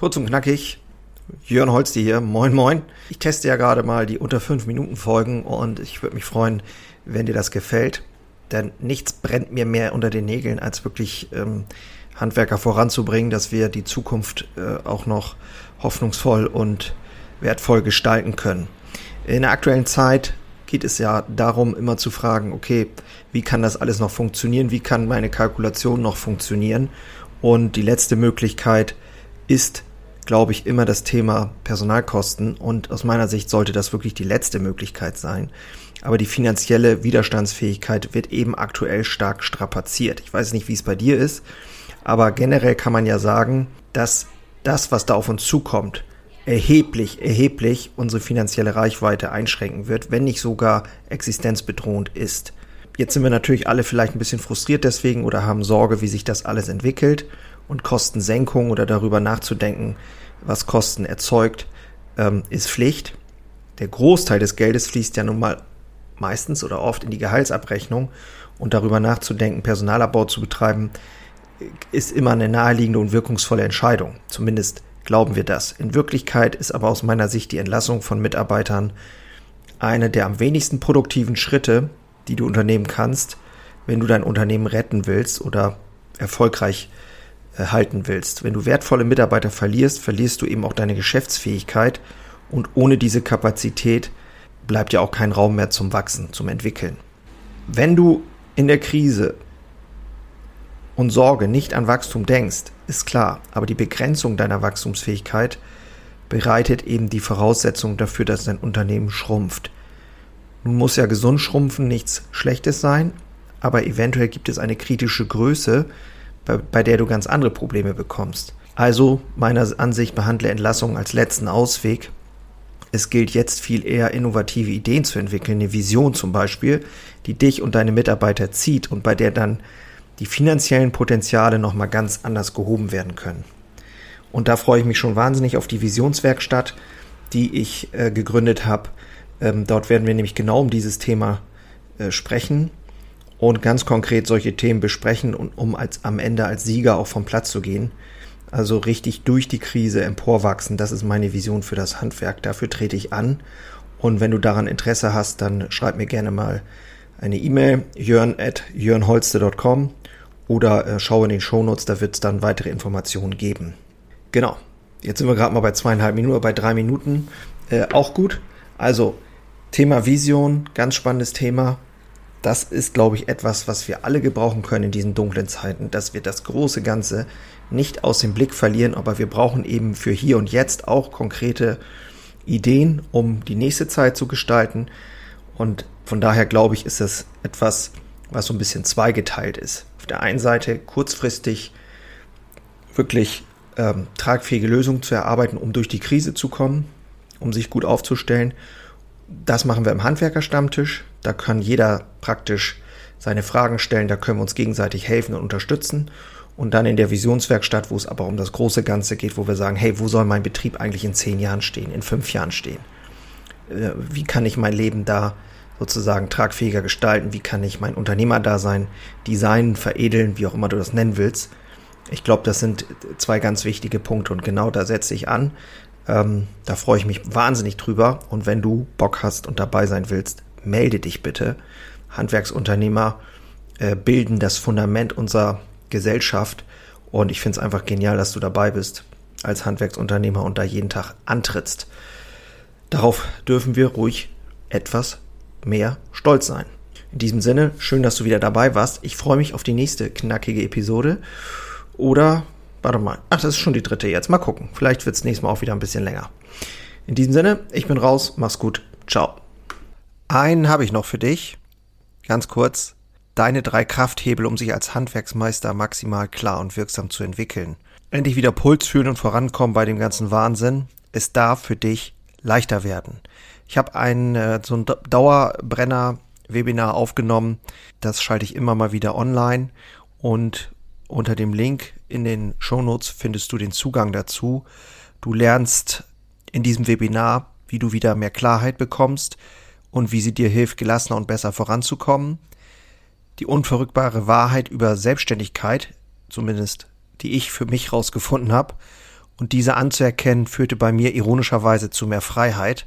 Kurz und knackig. Jörn Holsti hier. Moin, moin. Ich teste ja gerade mal die unter 5 Minuten Folgen und ich würde mich freuen, wenn dir das gefällt. Denn nichts brennt mir mehr unter den Nägeln, als wirklich ähm, Handwerker voranzubringen, dass wir die Zukunft äh, auch noch hoffnungsvoll und wertvoll gestalten können. In der aktuellen Zeit geht es ja darum, immer zu fragen, okay, wie kann das alles noch funktionieren? Wie kann meine Kalkulation noch funktionieren? Und die letzte Möglichkeit ist, glaube ich, immer das Thema Personalkosten. Und aus meiner Sicht sollte das wirklich die letzte Möglichkeit sein. Aber die finanzielle Widerstandsfähigkeit wird eben aktuell stark strapaziert. Ich weiß nicht, wie es bei dir ist, aber generell kann man ja sagen, dass das, was da auf uns zukommt, erheblich, erheblich unsere finanzielle Reichweite einschränken wird, wenn nicht sogar existenzbedrohend ist. Jetzt sind wir natürlich alle vielleicht ein bisschen frustriert deswegen oder haben Sorge, wie sich das alles entwickelt und Kostensenkung oder darüber nachzudenken, was Kosten erzeugt, ähm, ist Pflicht. Der Großteil des Geldes fließt ja nun mal meistens oder oft in die Gehaltsabrechnung und darüber nachzudenken, Personalabbau zu betreiben, ist immer eine naheliegende und wirkungsvolle Entscheidung. Zumindest glauben wir das. In Wirklichkeit ist aber aus meiner Sicht die Entlassung von Mitarbeitern eine der am wenigsten produktiven Schritte, die du unternehmen kannst, wenn du dein Unternehmen retten willst oder erfolgreich halten willst. Wenn du wertvolle Mitarbeiter verlierst, verlierst du eben auch deine Geschäftsfähigkeit und ohne diese Kapazität bleibt ja auch kein Raum mehr zum Wachsen, zum Entwickeln. Wenn du in der Krise und Sorge nicht an Wachstum denkst, ist klar, aber die Begrenzung deiner Wachstumsfähigkeit bereitet eben die Voraussetzung dafür, dass dein Unternehmen schrumpft. Nun muss ja gesund schrumpfen nichts Schlechtes sein, aber eventuell gibt es eine kritische Größe, bei, bei der du ganz andere Probleme bekommst. Also meiner Ansicht behandle Entlassung als letzten Ausweg. Es gilt jetzt viel eher innovative Ideen zu entwickeln, eine Vision zum Beispiel, die dich und deine Mitarbeiter zieht und bei der dann die finanziellen Potenziale nochmal ganz anders gehoben werden können. Und da freue ich mich schon wahnsinnig auf die Visionswerkstatt, die ich äh, gegründet habe. Ähm, dort werden wir nämlich genau um dieses Thema äh, sprechen und ganz konkret solche Themen besprechen und um als am Ende als Sieger auch vom Platz zu gehen. Also richtig durch die Krise emporwachsen, das ist meine Vision für das Handwerk. Dafür trete ich an. Und wenn du daran Interesse hast, dann schreib mir gerne mal eine E-Mail, jörn at jörnholste.com oder äh, schau in den Shownotes, da wird es dann weitere Informationen geben. Genau. Jetzt sind wir gerade mal bei zweieinhalb Minuten, bei drei Minuten. Äh, auch gut. Also, Thema Vision, ganz spannendes Thema das ist, glaube ich, etwas, was wir alle gebrauchen können in diesen dunklen Zeiten, dass wir das große Ganze nicht aus dem Blick verlieren, aber wir brauchen eben für hier und jetzt auch konkrete Ideen, um die nächste Zeit zu gestalten. Und von daher glaube ich, ist das etwas, was so ein bisschen zweigeteilt ist. Auf der einen Seite kurzfristig wirklich ähm, tragfähige Lösungen zu erarbeiten, um durch die Krise zu kommen, um sich gut aufzustellen das machen wir im Handwerkerstammtisch. Da kann jeder praktisch seine Fragen stellen, da können wir uns gegenseitig helfen und unterstützen. Und dann in der Visionswerkstatt, wo es aber um das große Ganze geht, wo wir sagen, hey, wo soll mein Betrieb eigentlich in zehn Jahren stehen, in fünf Jahren stehen? Äh, wie kann ich mein Leben da sozusagen tragfähiger gestalten? Wie kann ich mein Unternehmerdasein designen, veredeln, wie auch immer du das nennen willst? Ich glaube, das sind zwei ganz wichtige Punkte und genau da setze ich an. Ähm, da freue ich mich wahnsinnig drüber. Und wenn du Bock hast und dabei sein willst, melde dich bitte. Handwerksunternehmer äh, bilden das Fundament unserer Gesellschaft. Und ich finde es einfach genial, dass du dabei bist als Handwerksunternehmer und da jeden Tag antrittst. Darauf dürfen wir ruhig etwas mehr stolz sein. In diesem Sinne, schön, dass du wieder dabei warst. Ich freue mich auf die nächste knackige Episode. Oder Warte mal. Ach, das ist schon die dritte jetzt. Mal gucken. Vielleicht wird es nächstes Mal auch wieder ein bisschen länger. In diesem Sinne, ich bin raus. Mach's gut. Ciao. Einen habe ich noch für dich. Ganz kurz. Deine drei Krafthebel, um sich als Handwerksmeister maximal klar und wirksam zu entwickeln. Endlich wieder Puls fühlen und vorankommen bei dem ganzen Wahnsinn. Es darf für dich leichter werden. Ich habe ein äh, so ein Dauerbrenner Webinar aufgenommen. Das schalte ich immer mal wieder online und unter dem Link in den Shownotes findest du den Zugang dazu. Du lernst in diesem Webinar, wie du wieder mehr Klarheit bekommst und wie sie dir hilft, gelassener und besser voranzukommen. Die unverrückbare Wahrheit über Selbstständigkeit, zumindest die ich für mich rausgefunden habe. Und diese anzuerkennen führte bei mir ironischerweise zu mehr Freiheit.